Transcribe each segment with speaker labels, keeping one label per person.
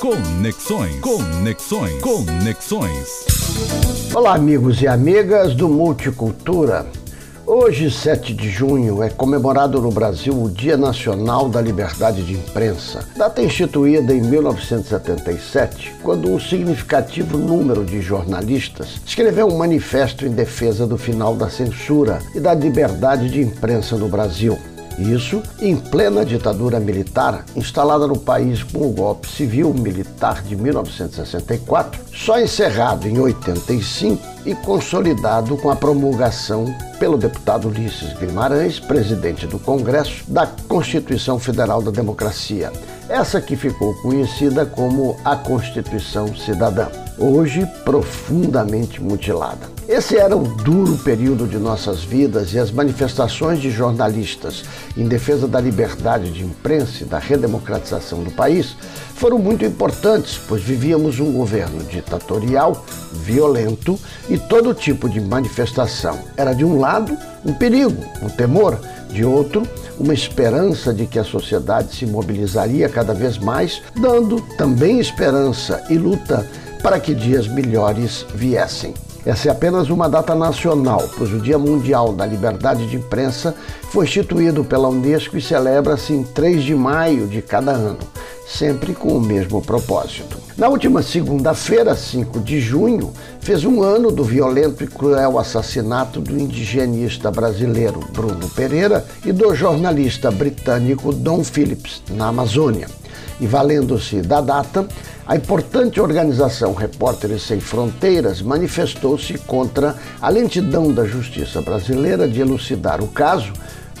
Speaker 1: Conexões. Conexões. Conexões.
Speaker 2: Olá, amigos e amigas do Multicultura. Hoje, 7 de junho, é comemorado no Brasil o Dia Nacional da Liberdade de Imprensa, data instituída em 1977, quando um significativo número de jornalistas escreveu um manifesto em defesa do final da censura e da liberdade de imprensa no Brasil. Isso em plena ditadura militar instalada no país com o golpe civil militar de 1964, só encerrado em 85 e consolidado com a promulgação pelo deputado Ulisses Guimarães, presidente do Congresso, da Constituição Federal da Democracia. Essa que ficou conhecida como a Constituição Cidadã, hoje profundamente mutilada. Esse era o duro período de nossas vidas e as manifestações de jornalistas em defesa da liberdade de imprensa e da redemocratização do país foram muito importantes, pois vivíamos um governo ditatorial, violento e todo tipo de manifestação era, de um lado, um perigo, um temor, de outro, uma esperança de que a sociedade se mobilizaria cada vez mais, dando também esperança e luta para que dias melhores viessem. Essa é apenas uma data nacional, pois o Dia Mundial da Liberdade de Imprensa foi instituído pela Unesco e celebra-se em 3 de maio de cada ano, sempre com o mesmo propósito. Na última segunda-feira, 5 de junho, fez um ano do violento e cruel assassinato do indigenista brasileiro Bruno Pereira e do jornalista britânico Don Phillips, na Amazônia. E valendo-se da data, a importante organização Repórteres Sem Fronteiras manifestou-se contra a lentidão da justiça brasileira de elucidar o caso,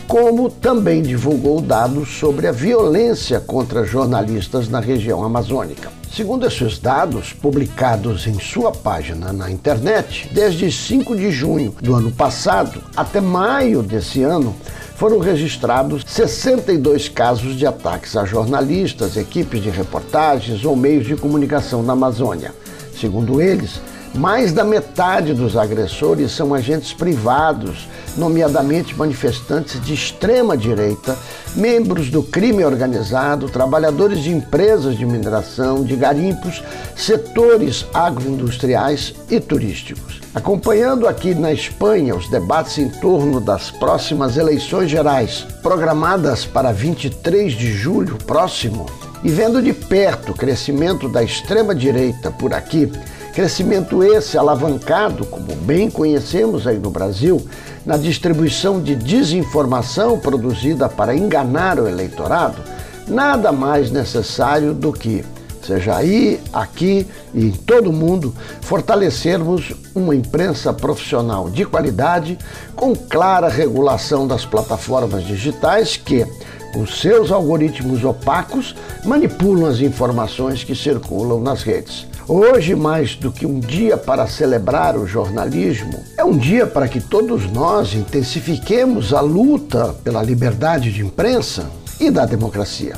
Speaker 2: como também divulgou dados sobre a violência contra jornalistas na região amazônica. Segundo esses dados, publicados em sua página na internet, desde 5 de junho do ano passado até maio desse ano, foram registrados 62 casos de ataques a jornalistas, equipes de reportagens ou meios de comunicação na Amazônia. Segundo eles, mais da metade dos agressores são agentes privados, nomeadamente manifestantes de extrema direita, membros do crime organizado, trabalhadores de empresas de mineração, de garimpos, setores agroindustriais e turísticos. Acompanhando aqui na Espanha os debates em torno das próximas eleições gerais, programadas para 23 de julho próximo, e vendo de perto o crescimento da extrema direita por aqui, Crescimento esse alavancado, como bem conhecemos aí no Brasil, na distribuição de desinformação produzida para enganar o eleitorado, nada mais necessário do que, seja aí, aqui e em todo o mundo, fortalecermos uma imprensa profissional de qualidade, com clara regulação das plataformas digitais que, com seus algoritmos opacos, manipulam as informações que circulam nas redes. Hoje, mais do que um dia para celebrar o jornalismo, é um dia para que todos nós intensifiquemos a luta pela liberdade de imprensa e da democracia.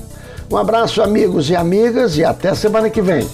Speaker 2: Um abraço, amigos e amigas, e até semana que vem.